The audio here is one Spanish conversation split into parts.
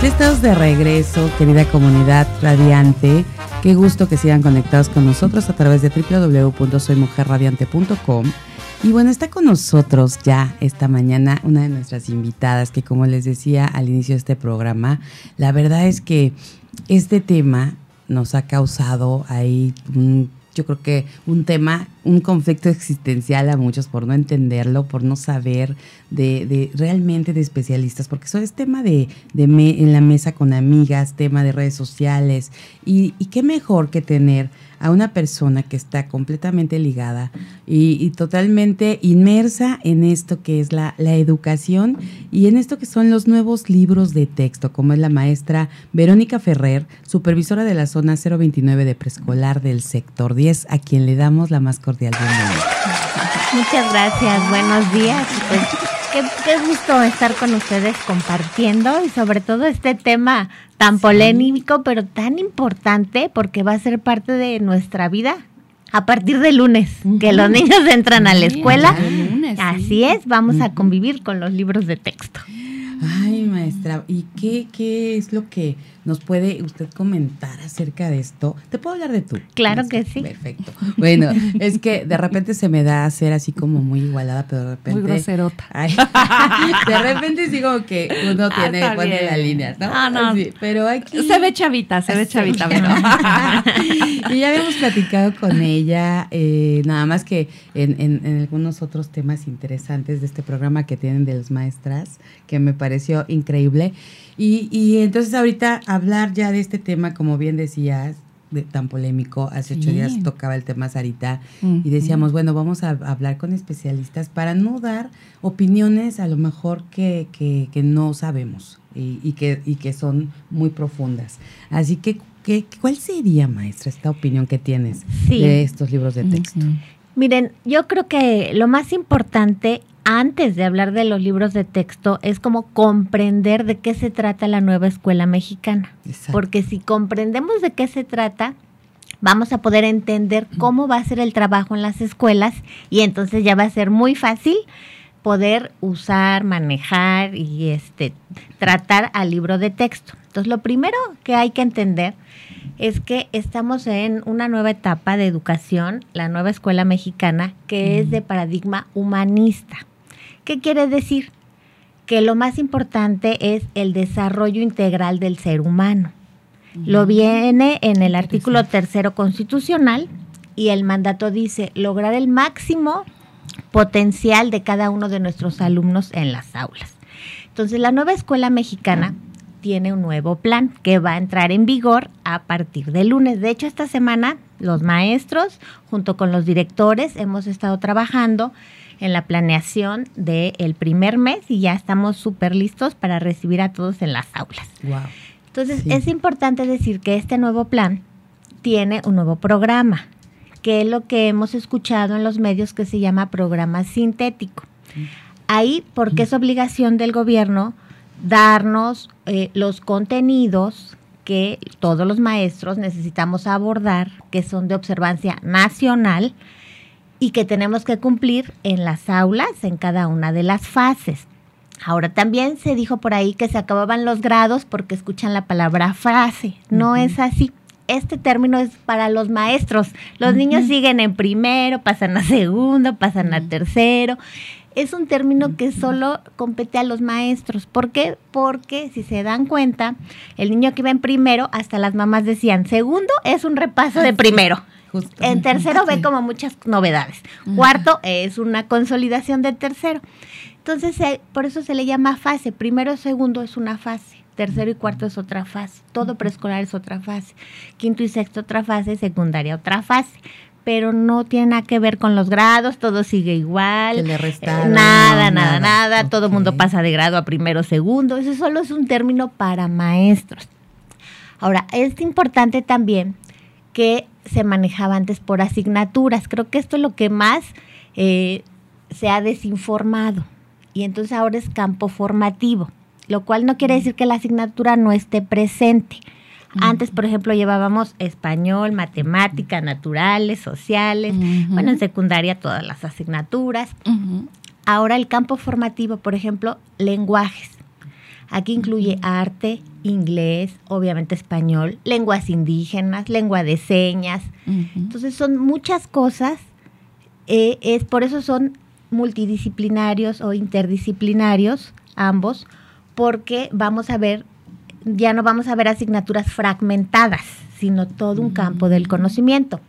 Ya estamos de regreso, querida comunidad radiante. Qué gusto que sigan conectados con nosotros a través de www.soymujerradiante.com. Y bueno, está con nosotros ya esta mañana una de nuestras invitadas que como les decía al inicio de este programa, la verdad es que este tema nos ha causado ahí un yo creo que un tema, un conflicto existencial a muchos por no entenderlo, por no saber de, de realmente de especialistas, porque eso es tema de, de en la mesa con amigas, tema de redes sociales, y, qué mejor que tener a una persona que está completamente ligada y, totalmente inmersa en esto que es la, la, educación y en esto que son los nuevos libros de texto, como es la maestra Verónica Ferrer, supervisora de la zona 029 de preescolar del sector 10, a quien le damos la más cordial bienvenida. Muchas gracias, buenos días. Qué, qué, gusto estar con ustedes compartiendo y sobre todo este tema tan polémico, pero tan importante porque va a ser parte de nuestra vida a partir de lunes, que los niños entran a la escuela. Así es, vamos a convivir con los libros de texto. Ay, maestra, ¿y qué, qué es lo que nos puede usted comentar acerca de esto? ¿Te puedo hablar de tú? Claro que sí. Perfecto. Bueno, es que de repente se me da a ser así como muy igualada, pero de repente... Muy groserota. de repente sí como que uno ah, tiene, pone la línea, ¿no? Ah, no. Pero aquí... Se ve chavita, se ve chavita, pero... y ya habíamos platicado con ella, eh, nada más que en, en, en algunos otros temas interesantes de este programa que tienen de las maestras, que me pareció increíble. Y, y entonces ahorita hablar ya de este tema, como bien decías, de, tan polémico. Hace ocho días tocaba el tema Sarita y decíamos, bueno, vamos a, hablar con especialistas para no dar opiniones a lo mejor que, que, que no sabemos y, y, que, y que son muy profundas. Así que, ¿qué, ¿cuál sería, maestra, esta opinión que tienes de estos libros de texto? Miren, yo creo que lo más importante antes de hablar de los libros de texto es como comprender de qué se trata la nueva escuela mexicana. Porque si comprendemos de qué se trata, vamos a poder entender cómo va a ser el trabajo en las escuelas y entonces ya va a ser muy fácil poder usar, manejar y este tratar al libro de texto. Entonces, lo primero que hay que entender es que estamos en una nueva etapa de educación, la nueva escuela mexicana, que es de paradigma humanista. ¿Qué quiere decir? Que lo más importante es el desarrollo integral del ser humano. Lo viene en el artículo tercero constitucional y el mandato dice lograr el máximo potencial de cada uno de nuestros alumnos en las aulas. Entonces, la nueva escuela mexicana tiene un nuevo plan que va a entrar en vigor a partir de lunes. De hecho, esta semana los maestros, junto con los directores, hemos estado trabajando en la planeación del primer mes y ya estamos súper listos para recibir a todos en las aulas. Entonces, es importante decir que este nuevo plan tiene un nuevo programa, que es lo que hemos escuchado en los medios que se llama programa sintético. Ahí, porque es obligación del gobierno darnos eh, los contenidos que todos los maestros necesitamos abordar, que son de observancia nacional, y que tenemos que cumplir en las aulas en cada una de las fases. Ahora también se dijo por ahí que se acababan los grados porque escuchan la palabra frase. No es así. Este término es para los maestros. Los niños siguen en primero, pasan a segundo, pasan a tercero. Es un término que solo compete a los maestros. ¿Por qué? Porque si se dan cuenta, el niño que va en primero, hasta las mamás decían, segundo es un repaso de primero. En tercero ve como muchas novedades. Cuarto es una consolidación del tercero. Entonces, por eso se le llama fase. Primero segundo es una fase. Tercero y cuarto es otra fase. Todo preescolar es otra fase. Quinto y sexto otra fase. Secundaria otra fase. pero no tiene nada que ver con los grados, todo sigue igual. Le Eh, restaron, nada, no, nada, nada, Todo el mundo pasa de grado a primero, segundo. Eso solo es un término para maestros. Ahora, es importante también que se manejaba antes por asignaturas. Creo que esto es lo que más eh, se ha desinformado. Y entonces ahora es campo formativo, lo cual no quiere decir que la asignatura no esté presente. Antes, por ejemplo, llevábamos español, matemática, naturales, sociales, Ujú. bueno, en secundaria todas las asignaturas. Ujú. Ahora el campo formativo, por ejemplo, lenguajes. Aquí incluye arte, inglés, obviamente español, lenguas indígenas, lengua de señas. Entonces son muchas cosas, eh, es por eso son multidisciplinarios o interdisciplinarios ambos, porque vamos a ver, ya no vamos a ver asignaturas fragmentadas, sino todo un campo del conocimiento.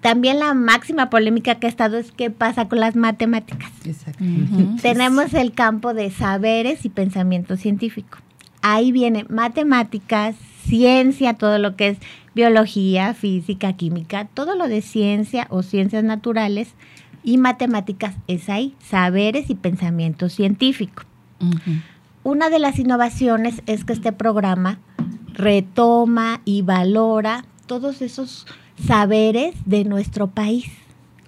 También la máxima polémica que ha estado es qué pasa con las matemáticas. Ujú. Tenemos el campo de saberes y pensamiento científico. Ahí viene matemáticas, ciencia, todo lo que es biología, física, química, todo lo de ciencia o ciencias naturales y matemáticas es ahí, saberes y pensamiento científico. Una de las innovaciones es que este programa retoma y valora todos esos saberes de nuestro país,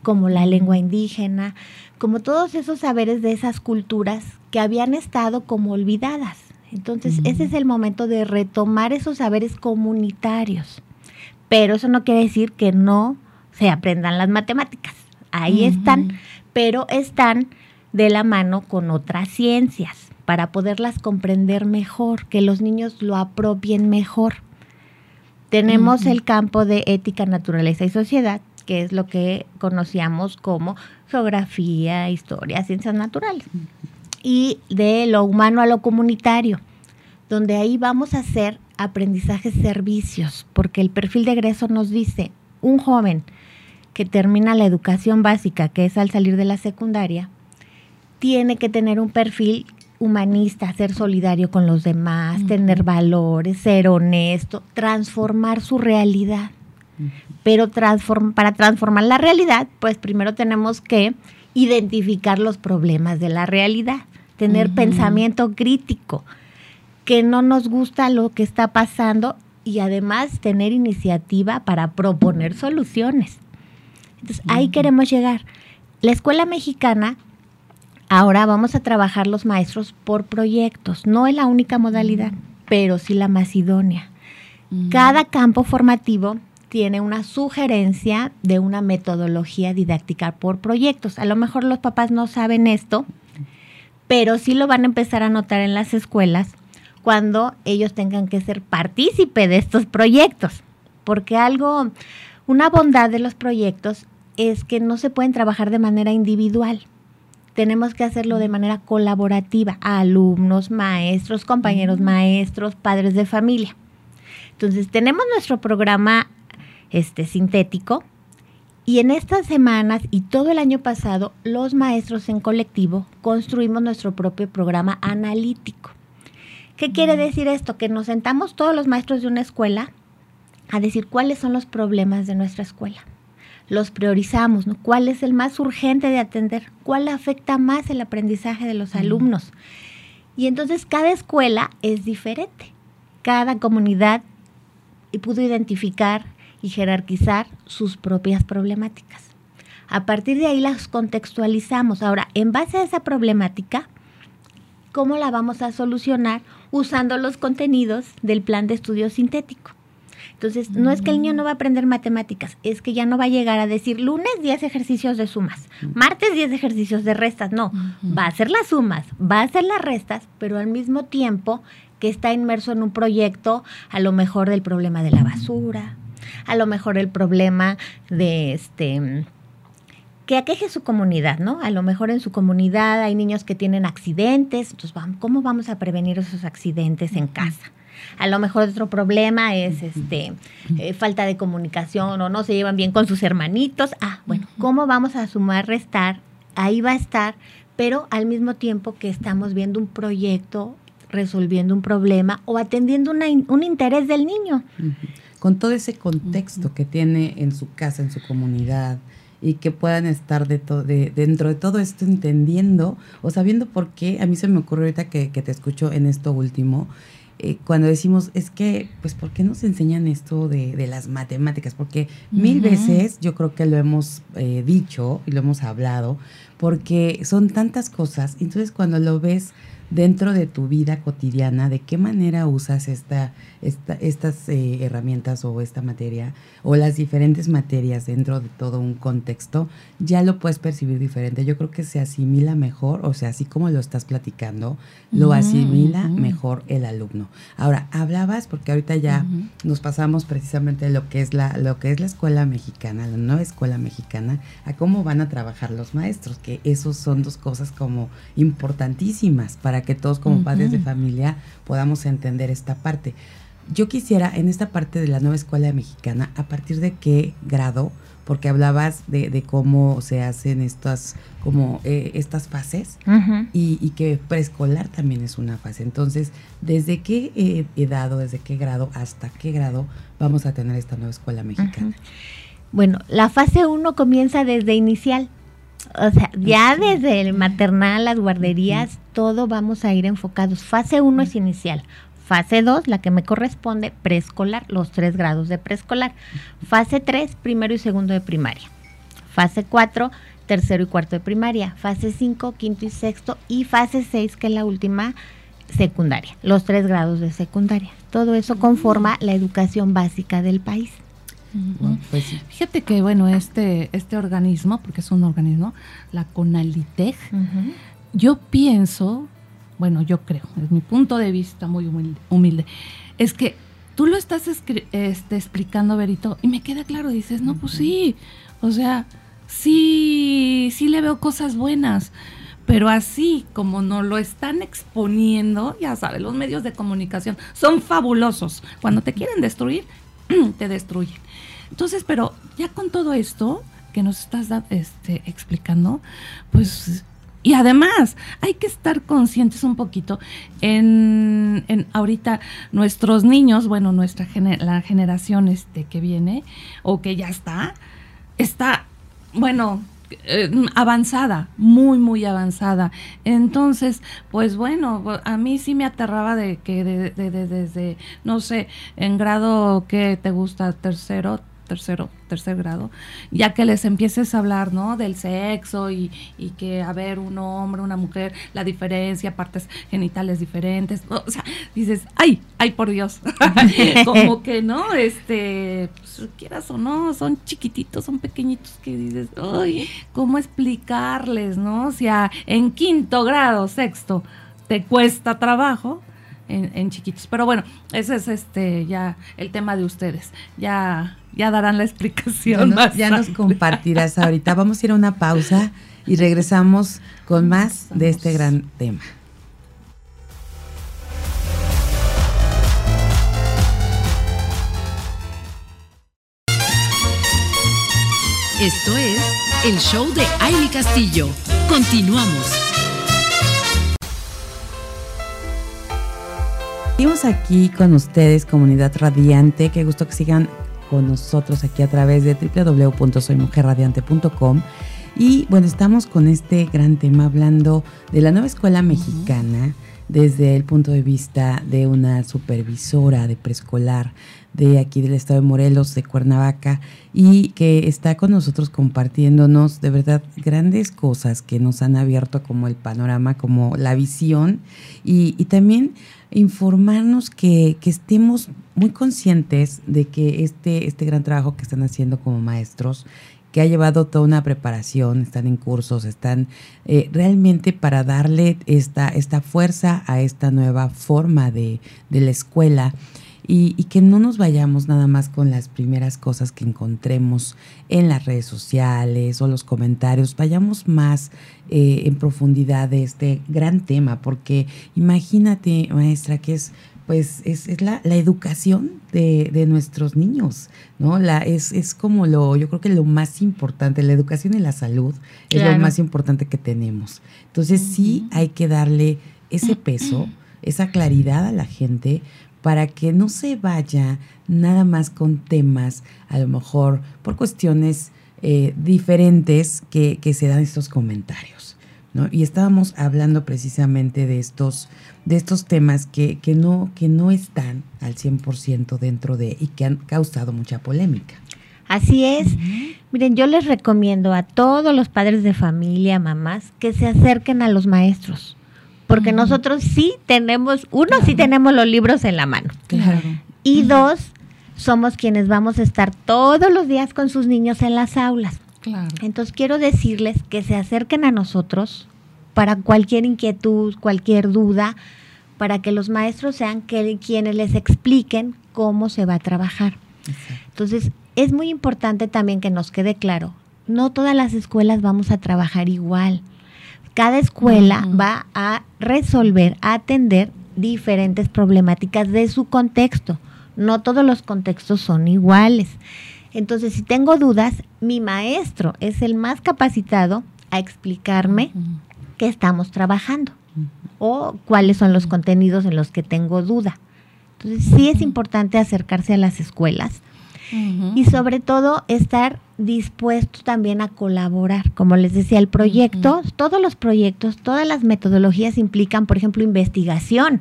como la lengua indígena, como todos esos saberes de esas culturas que habían estado como olvidadas. Entonces, ese es el momento de retomar esos saberes comunitarios. Pero eso no quiere decir que no se aprendan las matemáticas. Ahí están, pero están de la mano con otras ciencias para poderlas comprender mejor, que los niños lo apropien mejor. Tenemos el campo de ética, naturaleza y sociedad, que es lo que conocíamos como geografía, historia, ciencias naturales. Y de lo humano a lo comunitario, donde ahí vamos a hacer aprendizajes servicios, porque el perfil de egreso nos dice, un joven que termina la educación básica, que es al salir de la secundaria, tiene que tener un perfil humanista, ser solidario con los demás, tener valores, ser honesto, transformar su realidad. Pero transform- para transformar la realidad, pues primero tenemos que identificar los problemas de la realidad, tener pensamiento crítico, que no nos gusta lo que está pasando y además tener iniciativa para proponer soluciones. Entonces, ahí queremos llegar. La escuela mexicana, ahora vamos a trabajar los maestros por proyectos. No es la única modalidad, pero sí la más idónea. Ujú. Cada campo formativo tiene una sugerencia de una metodología didáctica por proyectos. A lo mejor los papás no saben esto, pero sí lo van a empezar a notar en las escuelas cuando ellos tengan que ser partícipe de estos proyectos. Porque algo, una bondad de los proyectos es que no se pueden trabajar de manera individual. Tenemos que hacerlo de manera colaborativa, alumnos, maestros, compañeros maestros, padres de familia. Entonces, tenemos nuestro programa este, sintético y en estas semanas y todo el año pasado, los maestros en colectivo construimos nuestro propio programa analítico. ¿Qué quiere decir esto? Que nos sentamos todos los maestros de una escuela a decir cuáles son los problemas de nuestra escuela. Los priorizamos, ¿no? ¿Cuál es el más urgente de atender? ¿Cuál afecta más el aprendizaje de los alumnos? Y entonces cada escuela es diferente. Cada comunidad pudo identificar y jerarquizar sus propias problemáticas. A partir de ahí las contextualizamos. Ahora, en base a esa problemática, ¿cómo la vamos a solucionar? Usando los contenidos del plan de estudio sintético. Entonces, no es que el niño no va a aprender matemáticas, es que ya no va a llegar a decir lunes 10 ejercicios de sumas, martes 10 ejercicios de restas, no, va a hacer las sumas, va a hacer las restas, pero al mismo tiempo que está inmerso en un proyecto, a lo mejor del problema de la basura, a lo mejor el problema de este que aqueje su comunidad, ¿no? A lo mejor en su comunidad hay niños que tienen accidentes, entonces ¿cómo vamos a prevenir esos accidentes en casa? A lo mejor otro problema es este eh, falta de comunicación o no se llevan bien con sus hermanitos. Ah, bueno, ¿cómo vamos a sumar, restar? Ahí va a estar, pero al mismo tiempo que estamos viendo un proyecto, resolviendo un problema o atendiendo una un interés del niño. Con todo ese contexto que tiene en su casa, en su comunidad, y que puedan estar de de, dentro de todo esto entendiendo o sabiendo por qué. A mí se me ocurre ahorita que, que te escucho en esto último, eh, cuando decimos, es que, pues, ¿por qué nos enseñan esto de, de las matemáticas? Porque mil veces yo creo que lo hemos eh, dicho y lo hemos hablado, porque son tantas cosas. Entonces, cuando lo ves dentro de tu vida cotidiana, de qué manera usas esta, esta estas eh, herramientas o esta materia o las diferentes materias dentro de todo un contexto, ya lo puedes percibir diferente. Yo creo que se asimila mejor, o sea, así como lo estás platicando, lo asimila mejor el alumno. Ahora, hablabas, porque ahorita ya nos pasamos precisamente lo que es la, lo que es la escuela mexicana, la nueva escuela mexicana, a cómo van a trabajar los maestros, que esos son dos cosas como importantísimas para que todos como padres de familia podamos entender esta parte. Yo quisiera, en esta parte de la nueva escuela mexicana, ¿a partir de qué grado? Porque hablabas de, cómo se hacen estas, como eh, estas fases y, que preescolar también es una fase. Entonces, ¿desde qué eh, edad o desde qué grado hasta qué grado vamos a tener esta nueva escuela mexicana? Bueno, la fase 1 comienza desde inicial. O sea, ya desde el maternal, las guarderías, todo vamos a ir enfocados. Fase 1 es inicial. Fase 2, la que me corresponde, preescolar, los tres grados de preescolar. Fase 3, primero y segundo de primaria. Fase 4, tercero y cuarto de primaria. Fase 5, quinto y sexto. Y fase 6, que es la última, secundaria. Los tres grados de secundaria. Todo eso conforma la educación básica del país. Pues Fíjate que, bueno, este, este organismo, porque es un organismo, la CONALITEG, yo pienso, bueno, yo creo, es mi punto de vista muy humilde, es que tú lo estás este, explicando, Berito, y me queda claro, dices, no, pues sí, o sea, sí, sí le veo cosas buenas, pero así como nos lo están exponiendo, ya sabes, los medios de comunicación son fabulosos. Cuando te quieren destruir, te destruyen. Entonces, pero ya con todo esto que nos estás este, explicando, pues y además, hay que estar conscientes un poquito en, en ahorita nuestros niños, bueno, nuestra la generación este que viene o que ya está, está, bueno, eh, avanzada, muy, muy avanzada. Entonces, pues bueno, a mí sí me aterraba de que desde, no sé, en grado que te gusta, tercero, tercero, tercer grado, ya que les empieces a hablar, ¿no? Del sexo y, y que, a ver, un hombre, una mujer, la diferencia, partes genitales diferentes, o sea, dices, ay, ay, por Dios, como que, ¿no? Este, pues, quieras o no, son chiquititos, son pequeñitos que dices, ay, ¿cómo explicarles, ¿no? O sea, en quinto grado, sexto, te cuesta trabajo, en, chiquitos. Pero bueno, ese es este ya el tema de ustedes. Ya, ya darán la explicación. Ya, nos, compartirás ahorita. Vamos a ir a una pausa y regresamos con más de este gran tema. Esto es el show de Aile Castillo. Continuamos. Seguimos aquí con ustedes, comunidad radiante. Qué gusto que sigan con nosotros aquí a través de www.soymujerradiante.com. Y bueno, estamos con este gran tema hablando de la nueva escuela mexicana desde el punto de vista de una supervisora de preescolar de aquí del estado de Morelos, de Cuernavaca, y que está con nosotros compartiéndonos de verdad grandes cosas que nos han abierto como el panorama, como la visión, y, también informarnos que, que, estemos muy conscientes de que este, este gran trabajo que están haciendo como maestros, que ha llevado toda una preparación, están en cursos, están eh, realmente para darle esta, esta fuerza a esta nueva forma de, de la escuela. Y, que no nos vayamos nada más con las primeras cosas que encontremos en las redes sociales o los comentarios, vayamos más eh, en profundidad de este gran tema, porque imagínate, maestra, que es pues es, es la, la, educación de, de, nuestros niños, ¿no? La, es, es como lo, yo creo que lo más importante, la educación y la salud es lo más importante que tenemos. Entonces sí hay que darle ese peso, esa claridad a la gente para que no se vaya nada más con temas, a lo mejor por cuestiones eh, diferentes que, que, se dan estos comentarios. ¿No? Y estábamos hablando precisamente de estos, de estos temas que, que, no, que no están al 100% dentro de y que han causado mucha polémica. Así es. Miren, yo les recomiendo a todos los padres de familia, mamás, que se acerquen a los maestros. Porque nosotros sí tenemos, uno, sí tenemos los libros en la mano. Claro. Y dos, somos quienes vamos a estar todos los días con sus niños en las aulas. Claro. Entonces quiero decirles que se acerquen a nosotros para cualquier inquietud, cualquier duda, para que los maestros sean que, quienes les expliquen cómo se va a trabajar. Entonces, es muy importante también que nos quede claro, no todas las escuelas vamos a trabajar igual. Cada escuela va a resolver, a atender diferentes problemáticas de su contexto. No todos los contextos son iguales. Entonces, si tengo dudas, mi maestro es el más capacitado a explicarme qué estamos trabajando o cuáles son los contenidos en los que tengo duda. Entonces, sí es importante acercarse a las escuelas y sobre todo estar dispuesto también a colaborar. Como les decía, el proyecto, todos los proyectos, todas las metodologías implican, por ejemplo, investigación.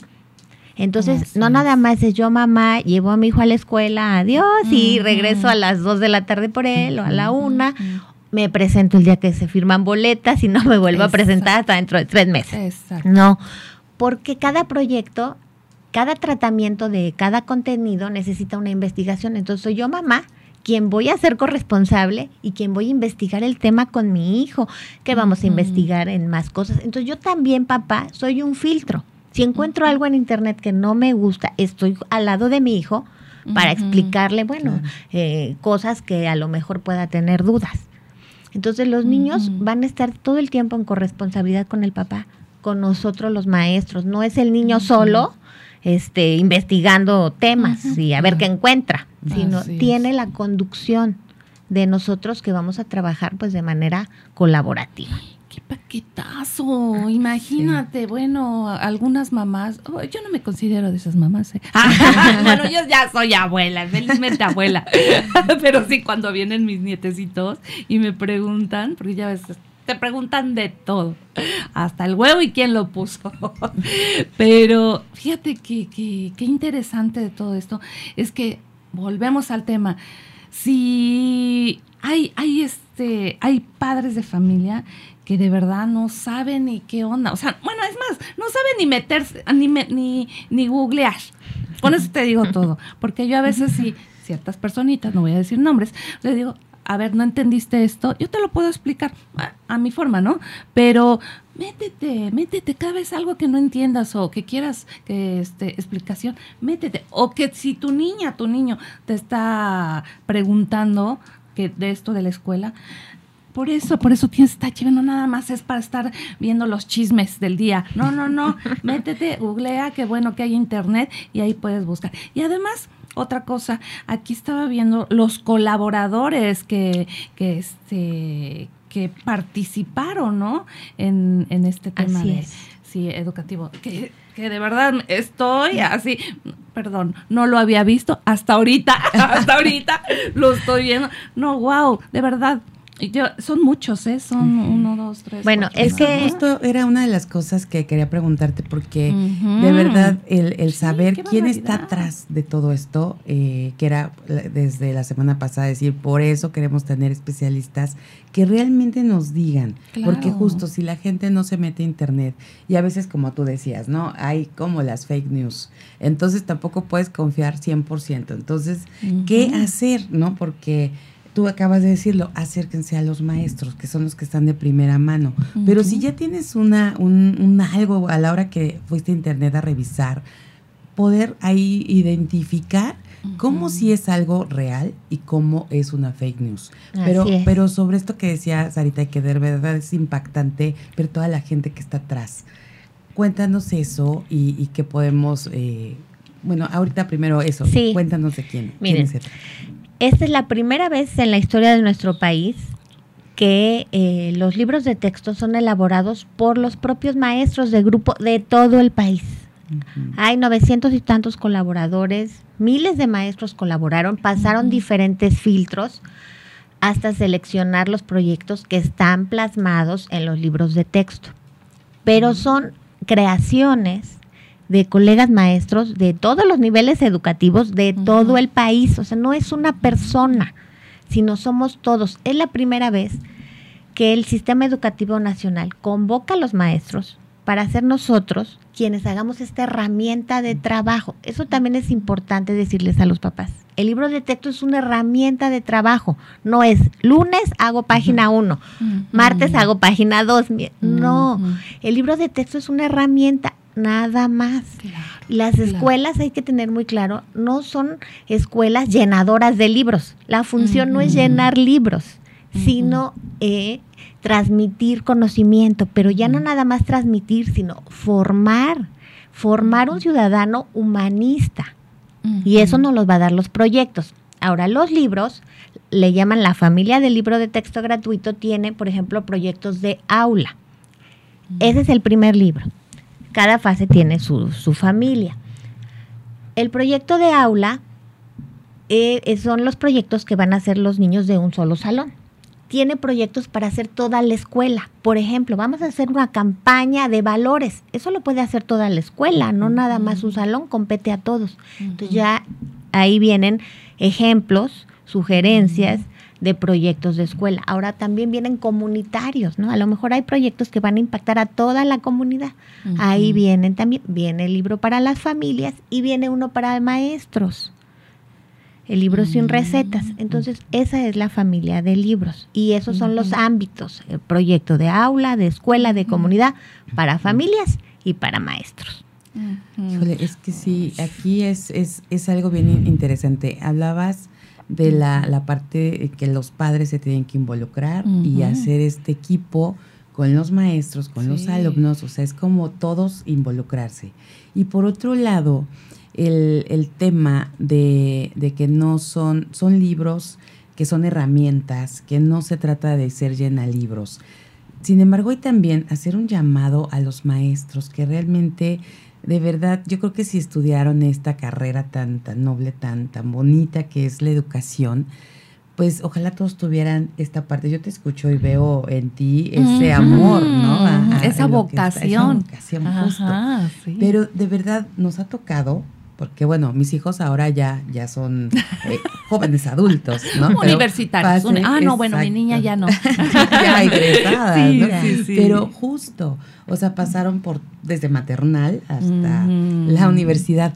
Entonces, no nada más es yo, mamá, llevo a mi hijo a la escuela, adiós, y regreso a las dos de la tarde por él o a la una. Me presento el día que se firman boletas y no me vuelvo a presentar hasta dentro de tres meses. No, porque cada proyecto cada tratamiento de cada contenido necesita una investigación. Entonces soy yo mamá quien voy a ser corresponsable y quien voy a investigar el tema con mi hijo, que vamos a investigar en más cosas. Entonces yo también, papá, soy un filtro. Si encuentro algo en internet que no me gusta, estoy al lado de mi hijo para explicarle, bueno, eh, cosas que a lo mejor pueda tener dudas. Entonces los niños van a estar todo el tiempo en corresponsabilidad con el papá, con nosotros los maestros. No es el niño solo este, investigando temas y a ver qué encuentra, sino tiene la conducción de nosotros que vamos a trabajar pues de manera colaborativa. ¡Qué paquetazo! Imagínate, bueno, algunas mamás, oh, yo no me considero de esas mamás. ¿eh? bueno, yo ya soy abuela, felizmente abuela, pero sí cuando vienen mis nietecitos y me preguntan, porque ya ves, te preguntan de todo, hasta el huevo y quién lo puso. Pero fíjate que, que, interesante de todo esto es que volvemos al tema. Si hay, hay, este, hay padres de familia que de verdad no saben ni qué onda. O sea, bueno, es más, no saben ni meterse, ni, ni, ni googlear. Con eso te digo todo. Porque yo a veces sí, ciertas personitas, no voy a decir nombres, les digo, a ver, no entendiste esto, yo te lo puedo explicar a, mi forma, ¿no? Pero métete, métete, cada vez algo que no entiendas o que quieras que este explicación, métete. O que si tu niña, tu niño te está preguntando que de esto de la escuela, por eso, por eso tienes chiva, no nada más es para estar viendo los chismes del día. No, no, no, métete, googlea, qué bueno que hay internet y ahí puedes buscar. Y además, otra cosa, aquí estaba viendo los colaboradores que, que este que participaron, ¿no? En, en este tema de, sí, educativo. Que, que de verdad estoy así, perdón, no lo había visto hasta ahorita, hasta ahorita lo estoy viendo. No, wow, de verdad, yo, son muchos, ¿eh? Son uno, dos, tres. Bueno, es que. Esto era una de las cosas que quería preguntarte, porque de verdad el, saber quién está atrás de todo esto, eh, que era desde la semana pasada decir, por eso queremos tener especialistas que realmente nos digan. Porque justo si la gente no se mete a internet, y a veces, como tú decías, ¿no? Hay como las fake news. Entonces tampoco puedes confiar 100%. Entonces, ¿qué hacer, no? Porque tú acabas de decirlo, acérquense a los maestros, que son los que están de primera mano. Pero si ya tienes una, un, algo a la hora que fuiste a internet a revisar, poder ahí identificar cómo si es algo real y cómo es una fake news. Pero, pero sobre esto que decía Sarita, que de verdad es impactante ver toda la gente que está atrás. Cuéntanos eso y, y que podemos... Eh, bueno, ahorita primero eso. Cuéntanos de quién. Miren, esta es la primera vez en la historia de nuestro país que eh, los libros de texto son elaborados por los propios maestros de grupo de todo el país. Hay 900 y tantos colaboradores, miles de maestros colaboraron, pasaron diferentes filtros hasta seleccionar los proyectos que están plasmados en los libros de texto. Pero son creaciones de colegas maestros de todos los niveles educativos de todo el país. O sea, no es una persona, sino somos todos. Es la primera vez que el Sistema Educativo Nacional convoca a los maestros para ser nosotros quienes hagamos esta herramienta de trabajo. Eso también es importante decirles a los papás. El libro de texto es una herramienta de trabajo. No es lunes hago página 1, martes hago página 2. No, el libro de texto es una herramienta nada más. Las escuelas, hay que tener muy claro, no son escuelas llenadoras de libros. La función no es llenar libros, sino eh, transmitir conocimiento, pero ya no nada más transmitir, sino formar, formar un ciudadano humanista. Y eso nos los va a dar los proyectos. Ahora, los libros, le llaman la familia del libro de texto gratuito, tiene, por ejemplo, proyectos de aula. Ese es el primer libro. Cada fase tiene su, familia. El proyecto de aula eh, son los proyectos que van a hacer los niños de un solo salón tiene proyectos para hacer toda la escuela. Por ejemplo, vamos a hacer una campaña de valores. Eso lo puede hacer toda la escuela, no nada más un salón, compete a todos. Entonces ya ahí vienen ejemplos, sugerencias de proyectos de escuela. Ahora también vienen comunitarios, ¿no? A lo mejor hay proyectos que van a impactar a toda la comunidad. Ahí vienen también, viene el libro para las familias y viene uno para maestros el libro sin recetas. Mm. Entonces, esa es la familia de libros y esos son los ámbitos, el proyecto de aula, de escuela, de comunidad, para familias y para maestros. es que sí, aquí es, es, es algo bien interesante. Hablabas de la, la, parte que los padres se tienen que involucrar y hacer este equipo con los maestros, con los alumnos, o sea, es como todos involucrarse. Y por otro lado, el, tema de, que no son, son libros, que son herramientas, que no se trata de ser llena libros. Sin embargo, hay también hacer un llamado a los maestros que realmente, de verdad, yo creo que si estudiaron esta carrera tan, tan noble, tan, tan bonita que es la educación, pues ojalá todos tuvieran esta parte. Yo te escucho y veo en ti ese amor, ¿no? esa, vocación. esa vocación. justo. Pero de verdad nos ha tocado porque bueno, mis hijos ahora ya, ya son eh, jóvenes adultos, ¿no? Universitarios. ah, no, bueno, mi niña ya no. ya egresada, ¿no? Sí, sí. Pero justo, o sea, pasaron por desde maternal hasta la universidad.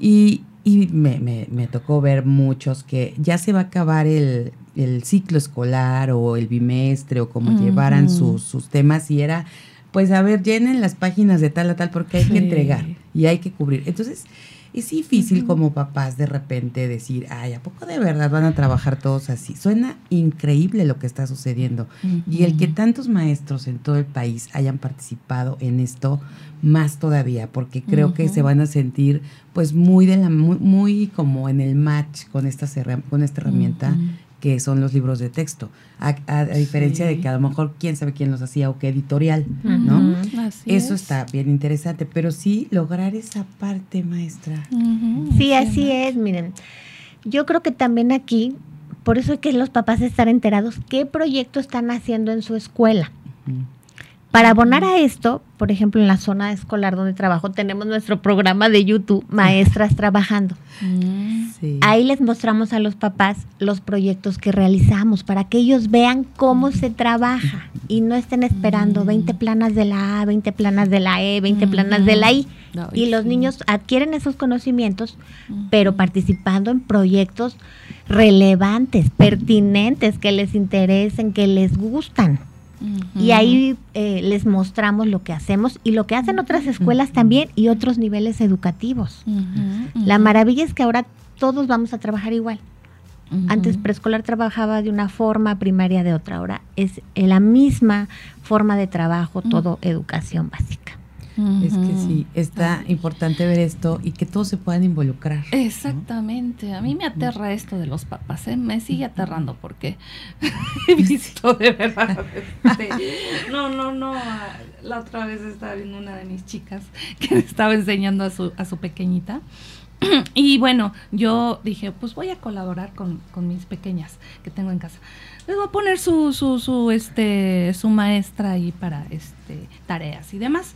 Y, y me, me, me, tocó ver muchos que ya se va a acabar el, el ciclo escolar o el bimestre o como llevaran sus, sus temas y era, pues a ver, llenen las páginas de tal a tal porque hay que entregar y hay que cubrir. Entonces, es difícil como papás de repente decir, ay, ¿a poco de verdad van a trabajar todos así? Suena increíble lo que está sucediendo. Y el que tantos maestros en todo el país hayan participado en esto, más todavía, porque creo que se van a sentir pues muy de la muy, como en el match con esta con esta herramienta que son los libros de texto, a, diferencia de que a lo mejor quién sabe quién los hacía o qué editorial, ¿no? Eso está bien interesante, pero sí lograr esa parte, maestra. sí, así es, miren. Yo creo que también aquí, por eso hay que los papás estar enterados qué proyecto están haciendo en su escuela. Para abonar a esto, por ejemplo, en la zona escolar donde trabajo, tenemos nuestro programa de YouTube, Maestras Trabajando. Mm. Ahí les mostramos a los papás los proyectos que realizamos para que ellos vean cómo se trabaja y no estén esperando 20 mm. planas de la A, 20 planas de la E, 20 planas de la I. y los niños adquieren esos conocimientos, pero participando en proyectos relevantes, pertinentes, que les interesen, que les gustan. Y ahí eh, les mostramos lo que hacemos y lo que hacen otras escuelas también y otros niveles educativos. La maravilla es que ahora todos vamos a trabajar igual. Antes preescolar trabajaba de una forma, primaria de otra. Ahora es la misma forma de trabajo, todo educación básica. Es que sí, está importante ver esto y que todos se puedan involucrar. Exactamente. A mí me aterra esto de los papás, ¿eh? me sigue aterrando porque he visto de verdad. Este, no, no, no. La otra vez estaba viendo una de mis chicas que estaba enseñando a su, a su pequeñita. Y bueno, yo dije, pues voy a colaborar con, con mis pequeñas que tengo en casa les voy a poner su, su, su, este, su maestra ahí para este, tareas y demás.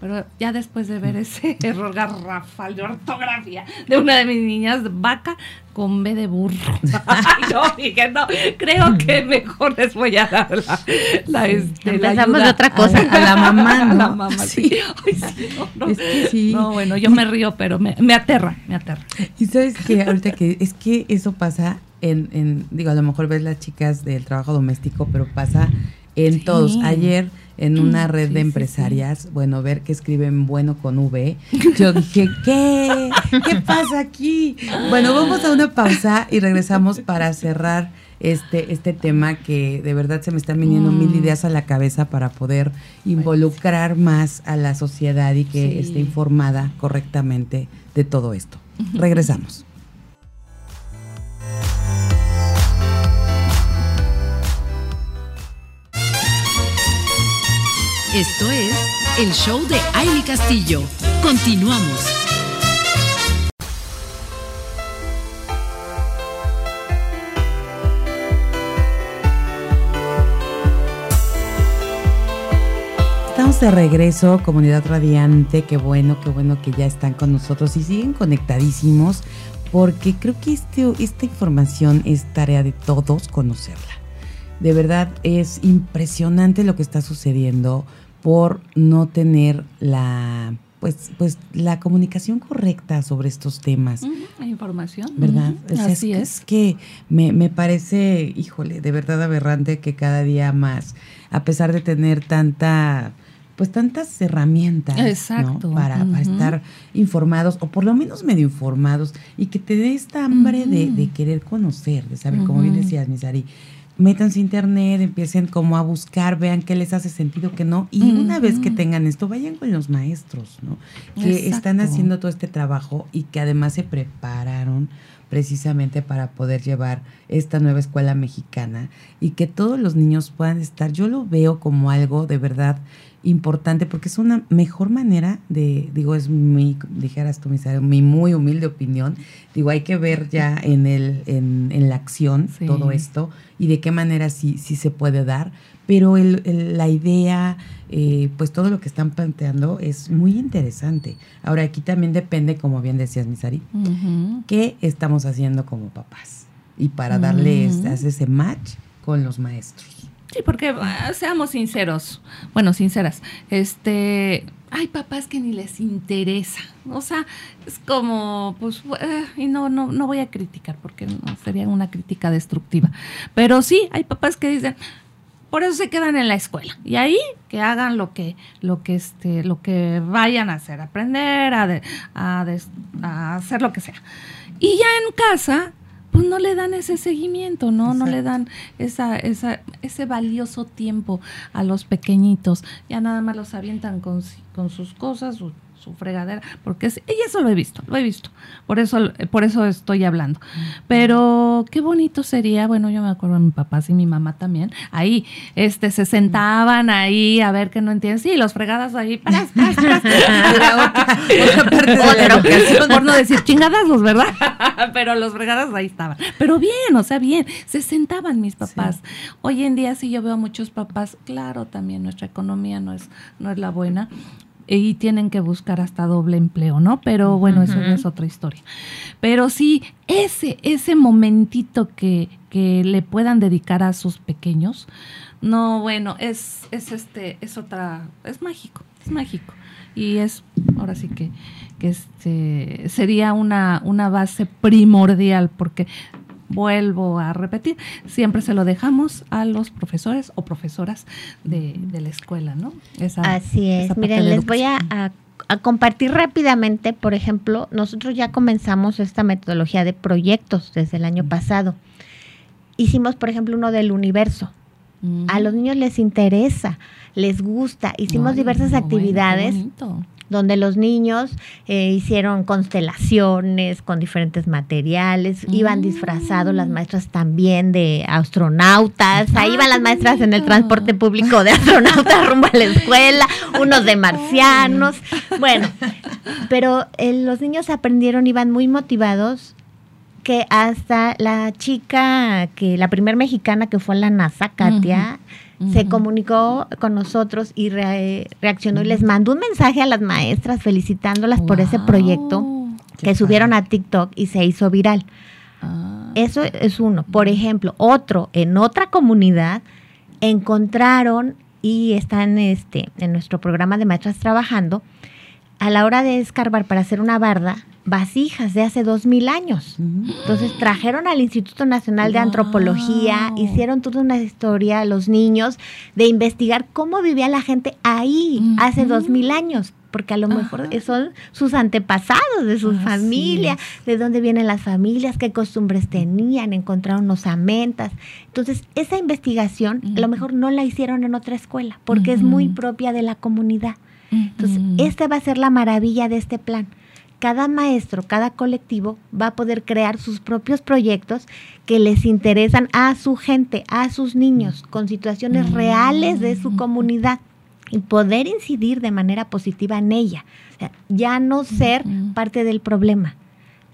Pero ya después de ver ese error garrafal de ortografía de una de mis niñas, vaca con B de burro. yo dije, no, creo que mejor les voy a dar la, la, este, Empezamos de otra cosa. A, la mamá, ¿no? A la mamá, sí. no, no. Es que sí. no, bueno, yo me río, pero me, me aterra, me aterra. Y sabes que ahorita que es que eso pasa en, en, digo, a lo mejor ves las chicas del trabajo doméstico, pero pasa en todos. Ayer en una red de empresarias, bueno, ver que escriben bueno con V, yo dije, ¿qué? ¿Qué pasa aquí? Bueno, vamos a una pausa y regresamos para cerrar este, este tema que de verdad se me están viniendo mil mm. ideas a la cabeza para poder involucrar más a la sociedad y que esté informada correctamente de todo esto. Regresamos. Esto es el show de Aile Castillo. Continuamos. Estamos de regreso, comunidad radiante. Qué bueno, qué bueno que ya están con nosotros y siguen conectadísimos porque creo que este, esta información es tarea de todos conocerla. De verdad es impresionante lo que está sucediendo por no tener la pues, pues la comunicación correcta sobre estos temas. la información. ¿Verdad? Así es, es. que me, me, parece, híjole, de verdad aberrante que cada día más, a pesar de tener tanta, pues tantas herramientas Exacto. para, estar informados, o por lo menos medio informados, y que te dé esta hambre de, de, querer conocer, de saber, como bien decías, Misari, métanse a internet, empiecen como a buscar, vean qué les hace sentido, qué no. Y una vez que tengan esto, vayan con los maestros, ¿no? Que están haciendo todo este trabajo y que además se prepararon precisamente para poder llevar esta nueva escuela mexicana y que todos los niños puedan estar. Yo lo veo como algo de verdad importante porque es una mejor manera de, digo, es mi, dijeras tú, mi, muy humilde opinión, digo, hay que ver ya en, el, en, en la acción todo esto y de qué manera sí, sí se puede dar, pero el, la idea, eh, pues todo lo que están planteando es muy interesante. Ahora aquí también depende, como bien decías, Misari, qué estamos haciendo como papás y para darle ese match con los maestros. Sí, porque ah, seamos sinceros, bueno, sinceras, este, hay papás que ni les interesa, o sea, es como, pues, eh, y no, no, no voy a criticar porque no sería una crítica destructiva, pero sí, hay papás que dicen, por eso se quedan en la escuela y ahí que hagan lo que, lo que, este, lo que vayan a hacer, aprender, a, a hacer lo que sea. Y ya en casa pues no le dan ese seguimiento, ¿no? No le dan esa, esa, ese valioso tiempo a los pequeñitos. Ya nada más los avientan con, con sus cosas, fregadera, porque es, y eso lo he visto, lo he visto, por eso, por eso estoy hablando. Pero qué bonito sería, bueno, yo me acuerdo de mi papá y mi mamá también, ahí, este, se sentaban ahí a ver que no entienden, sí, los fregadas ahí, por no decir chingadazos, ¿verdad? Pero los fregadas ahí estaban. Pero bien, o sea, bien, se sentaban mis papás. Hoy en día sí yo veo a muchos papás, claro, también nuestra economía no es, no es la buena, y tienen que buscar hasta doble empleo, ¿no? Pero bueno, eso es otra historia. Pero sí, ese, ese momentito que, que le puedan dedicar a sus pequeños, no, bueno, es, es este, es otra, es mágico, es mágico. Y es, ahora sí que, que este, sería una, una base primordial, porque vuelvo a repetir, siempre se lo dejamos a los profesores o profesoras de, la escuela, ¿no? Así es. Miren, les voy a, compartir rápidamente, por ejemplo, nosotros ya comenzamos esta metodología de proyectos desde el año pasado. Hicimos, por ejemplo, uno del universo. A los niños les interesa, les gusta. Hicimos diversas actividades donde los niños eh, hicieron constelaciones con diferentes materiales, iban disfrazados las mm. maestras también de astronautas, ahí iban las maestras en el transporte público de astronautas rumbo a la escuela, unos de marcianos, bueno, pero eh, los niños aprendieron, iban muy motivados que hasta la chica, que la primer mexicana que fue a la NASA, Katia, se comunicó con nosotros y reaccionó y les mandó un mensaje a las maestras felicitándolas por ese proyecto que subieron a TikTok y se hizo viral. Ah. Eso es uno. Por ejemplo, otro, en otra comunidad encontraron y están este, en nuestro programa de maestras trabajando, a la hora de escarbar para hacer una barda, vasijas de hace dos mil años. Entonces trajeron al Instituto Nacional de Antropología, hicieron toda una historia a los niños de investigar cómo vivía la gente ahí hace dos mil años, porque a lo mejor son sus antepasados, de su familia, de dónde vienen las familias, qué costumbres tenían, encontraron osamentas. Entonces, esa investigación a lo mejor no la hicieron en otra escuela, porque es muy propia de la comunidad. Entonces, esta va a ser la maravilla de este plan cada maestro, cada colectivo va a poder crear sus propios proyectos que les interesan a su gente, a sus niños, con situaciones reales de su comunidad y poder incidir de manera positiva en ella. ya no ser parte del problema,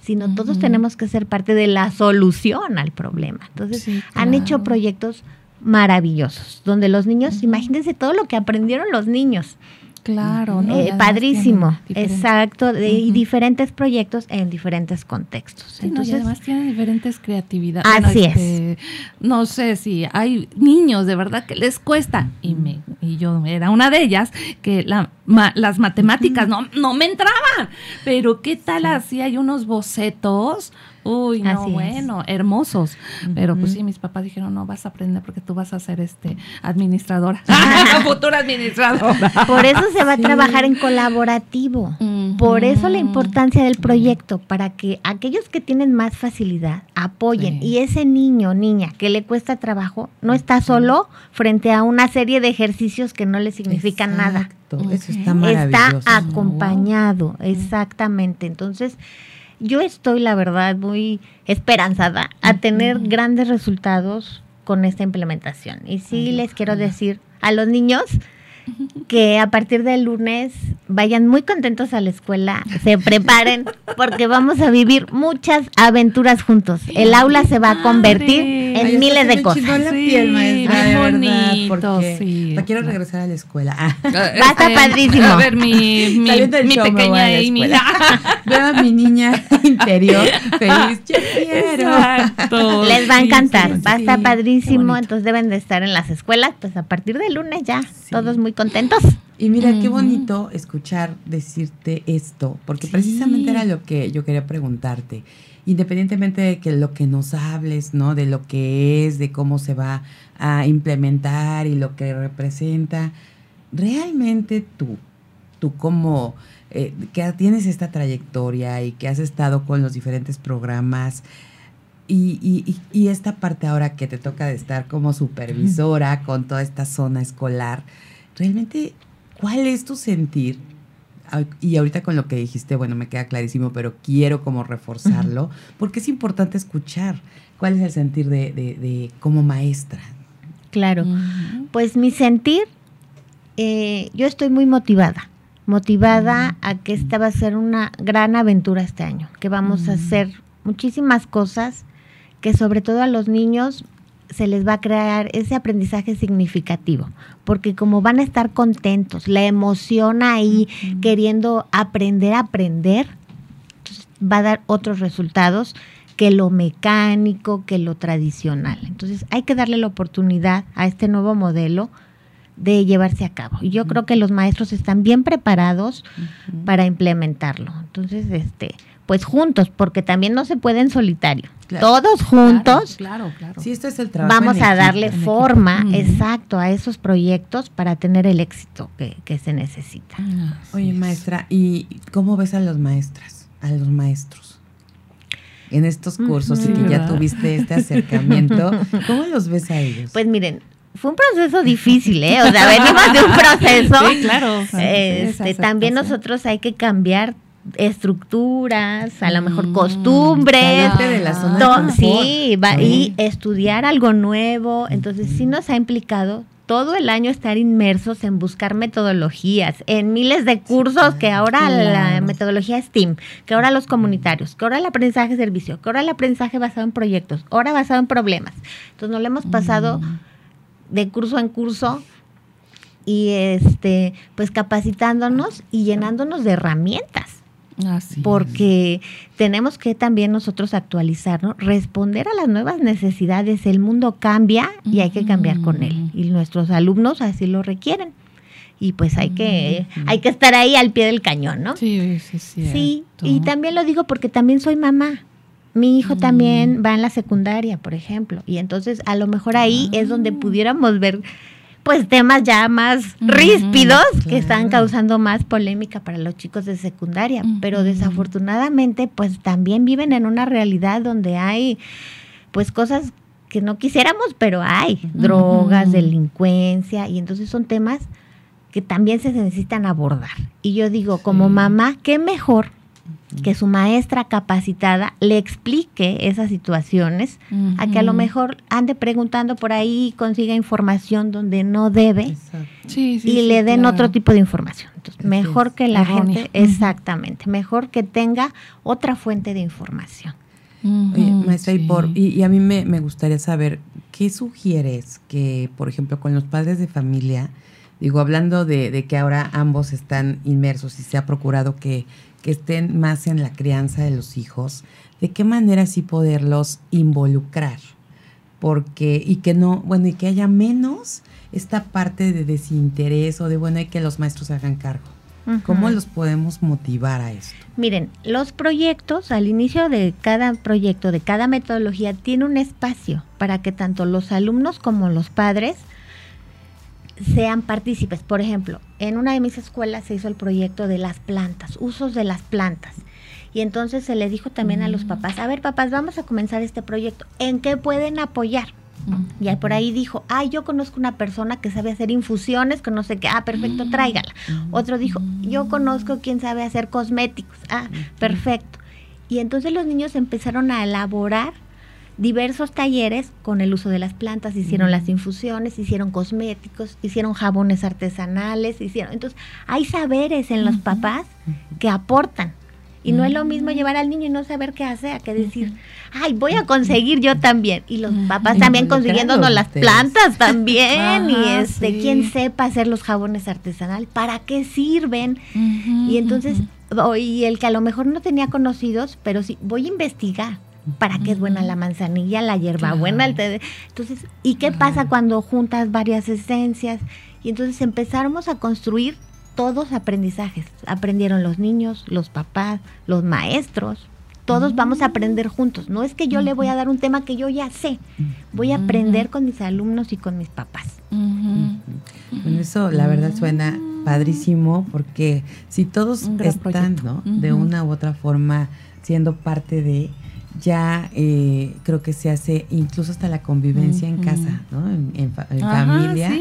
sino todos tenemos que ser parte de la solución al problema. Entonces, han hecho proyectos maravillosos, donde los niños, imagínense todo lo que aprendieron los niños Claro, ¿no? Eh, padrísimo, exacto, y diferentes proyectos en diferentes contextos. Entonces, y además tienen diferentes creatividades. Así es. Este, no sé si hay niños de verdad que les cuesta, y, me, y yo era una de ellas, que la, las matemáticas no, no me entraban, pero qué tal así hay unos bocetos Uy, no, bueno, hermosos. Pero pues sí, mis papás dijeron, no, vas a aprender porque tú vas a ser este administradora, futura administradora. Por eso se va a trabajar en colaborativo. Por eso la importancia del proyecto, para que aquellos que tienen más facilidad apoyen. Y ese niño o niña que le cuesta trabajo no está solo frente a una serie de ejercicios que no le significan nada. Eso está maravilloso. Está acompañado, exactamente. Entonces, yo estoy, la verdad, muy esperanzada a tener grandes resultados con esta implementación. Y sí les quiero decir a los niños que a partir del lunes vayan muy contentos a la escuela, se preparen porque vamos a vivir muchas aventuras juntos. El aula se va a convertir en miles de cosas. la piel, maestra, de bonito, sí. quiero regresar a la escuela. Va a estar padrísimo. A ver mi, mi, mi pequeña Amy. Veo a mi niña interior feliz. Yo quiero. Les va a encantar. va a estar padrísimo. Entonces deben de estar en las escuelas. Pues a partir del lunes ya. Todos muy contentos. Y mira, qué bonito escuchar decirte esto, porque precisamente era lo que yo quería preguntarte. Independientemente de que lo que nos hables, ¿no? De lo que es, de cómo se va a implementar y lo que representa, realmente tú, tú como eh, que tienes esta trayectoria y que has estado con los diferentes programas, y, y, y, esta parte ahora que te toca de estar como supervisora con toda esta zona escolar, realmente, ¿cuál es tu sentir? Y ahorita con lo que dijiste, bueno, me queda clarísimo, pero quiero como reforzarlo, porque es importante escuchar cuál es el sentir de, de, como maestra. Claro, pues mi sentir, eh, yo estoy muy motivada, motivada a que esta va a ser una gran aventura este año, que vamos a hacer muchísimas cosas que sobre todo a los niños se les va a crear ese aprendizaje significativo, porque como van a estar contentos, la emoción ahí, queriendo aprender a aprender, va a dar otros resultados que lo mecánico, que lo tradicional. Entonces hay que darle la oportunidad a este nuevo modelo de llevarse a cabo. Y yo creo que los maestros están bien preparados para implementarlo. Entonces, este, pues juntos, porque también no se puede en solitario. Todos juntos. Claro, claro, Sí, esto es el trabajo. Vamos a darle forma, exacto, a esos proyectos para tener el éxito que, se necesita. Ah, Oye, maestra, ¿y cómo ves a los maestras, a los maestros? En estos cursos y que ya tuviste este acercamiento, ¿cómo los ves a ellos? Pues miren, fue un proceso difícil, ¿eh? O sea, venimos de un proceso. Sí, claro. Este, también nosotros hay que cambiar estructuras, a lo mejor mm, costumbres, de la zona sí, va, y estudiar algo nuevo. Entonces sí nos ha implicado todo el año estar inmersos en buscar metodologías, en miles de cursos que ahora la metodología STEAM, que ahora los comunitarios, que ahora el aprendizaje servicio, que ahora el aprendizaje basado en proyectos, ahora basado en problemas. Entonces nos lo hemos pasado mm. de curso en curso y este pues capacitándonos y llenándonos de herramientas porque tenemos que también nosotros actualizarnos, responder a las nuevas necesidades. El mundo cambia y hay que cambiar con él. Y nuestros alumnos así lo requieren. Y pues hay que, hay que estar ahí al pie del cañón, ¿no? Sí, sí, sí. Sí, y también lo digo porque también soy mamá. Mi hijo también va en la secundaria, por ejemplo. Y entonces a lo mejor ahí es donde ah. pudiéramos ver pues temas ya más ríspidos que están causando más polémica para los chicos de secundaria, pero desafortunadamente pues también viven en una realidad donde hay pues cosas que no quisiéramos, pero hay. Drogas, delincuencia y entonces son temas que también se necesitan abordar. Y yo digo, como mamá, qué mejor que su maestra capacitada le explique esas situaciones, a que a lo mejor ande preguntando por ahí, consiga información donde no debe y le den otro tipo de información. Entonces, mejor que la gente, exactamente, mejor que tenga otra fuente de información. Oye, maestra, y, por, y, a mí me, me, gustaría saber, ¿qué sugieres que, por ejemplo, con los padres de familia, digo, hablando de, de que ahora ambos están inmersos y se ha procurado que que estén más en la crianza de los hijos, de qué manera sí poderlos involucrar, porque y que no, bueno, y que haya menos esta parte de desinterés o de bueno, hay que los maestros hagan cargo. ¿Cómo los podemos motivar a esto? Miren, los proyectos, al inicio de cada proyecto, de cada metodología, tiene un espacio para que tanto los alumnos como los padres sean partícipes. Por ejemplo, en una de mis escuelas se hizo el proyecto de las plantas, usos de las plantas. Y entonces se le dijo también a los mm. papás, a ver papás, vamos a comenzar este proyecto, ¿en qué pueden apoyar? Y por ahí dijo, ay, yo conozco una persona que sabe hacer infusiones, que no sé qué, ah, perfecto, tráigala. Otro dijo, yo conozco quien sabe hacer cosméticos, ah, perfecto. Y entonces los niños empezaron a elaborar diversos talleres con el uso de las plantas, hicieron las infusiones, hicieron cosméticos, hicieron jabones artesanales, hicieron. Entonces, hay saberes en los papás que aportan. Y no es lo mismo llevar al niño y no saber qué hacer, que decir, ay, voy a conseguir yo también. Y los papás también consiguiéndonos las plantas también. y este, quien sepa hacer los jabones artesanales, para qué sirven. y entonces, y el que a lo mejor no tenía conocidos, pero sí, voy a investigar para qué es buena la manzanilla, la hierbabuena, el té. Entonces, ¿y qué pasa cuando juntas varias esencias? Y entonces empezamos a construir todos aprendizajes. Aprendieron los niños, los papás, los maestros. Todos vamos a aprender juntos. No es que yo le voy a dar un tema que yo ya sé. Voy a aprender con mis alumnos y con mis papás. Bueno, eso la verdad suena padrísimo porque si todos están, ¿no? De una u otra forma siendo parte de ya eh, creo que se hace incluso hasta la convivencia en casa, ¿no? En, familia.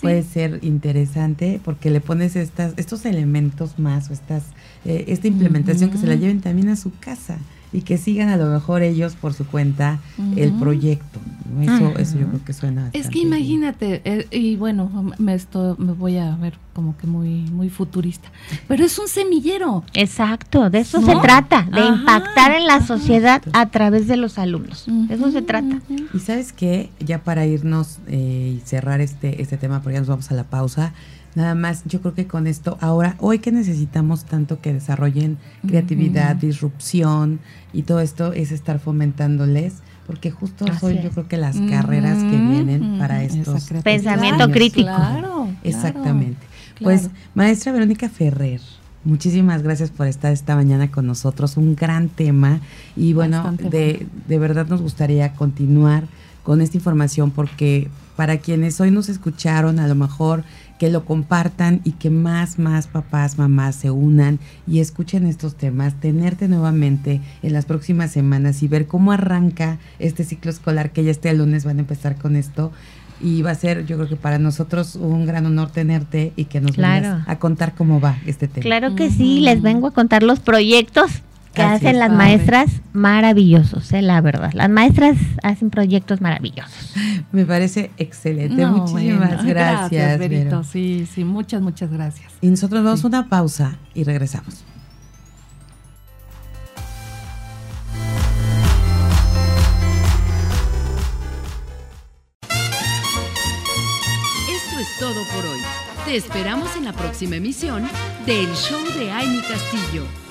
Puede ser interesante porque le pones estas, estos elementos más o estas, eh, esta implementación que se la lleven también a su casa y que sigan a lo mejor ellos por su cuenta el proyecto. Eso, eso yo creo que suena. Es que imagínate, eh, y bueno, me, esto, me voy a ver como que muy, muy futurista, pero es un semillero. Exacto, de eso se trata, de impactar en la sociedad a través de los alumnos. de eso se trata. Y sabes qué, ya para irnos eh, y cerrar este, este tema, porque ya nos vamos a la pausa. Nada más, yo creo que con esto, ahora, hoy que necesitamos tanto que desarrollen creatividad, disrupción y todo esto, es estar fomentándoles, porque justo soy yo creo que las carreras que vienen para estos. Pensamiento crítico. Claro. Exactamente. Pues, maestra Verónica Ferrer. Muchísimas gracias por estar esta mañana con nosotros. Un gran tema. Y bueno, de, de verdad nos gustaría continuar con esta información porque para quienes hoy nos escucharon, a lo mejor que lo compartan y que más, más papás, mamás se unan y escuchen estos temas, tenerte nuevamente en las próximas semanas y ver cómo arranca este ciclo escolar que ya este lunes van a empezar con esto. Y va a ser, yo creo que para nosotros un gran honor tenerte y que nos vengas a contar cómo va este tema. Claro que sí, les vengo a contar los proyectos que hacen las maestras maravillosos, eh, la verdad. Las maestras hacen proyectos maravillosos. Me parece excelente. Muchísimas gracias. gracias Sí, sí, muchas, muchas gracias. Y nosotros vamos a una pausa y regresamos. Esto es todo por hoy. Te esperamos en la próxima emisión del Show de Amy Castillo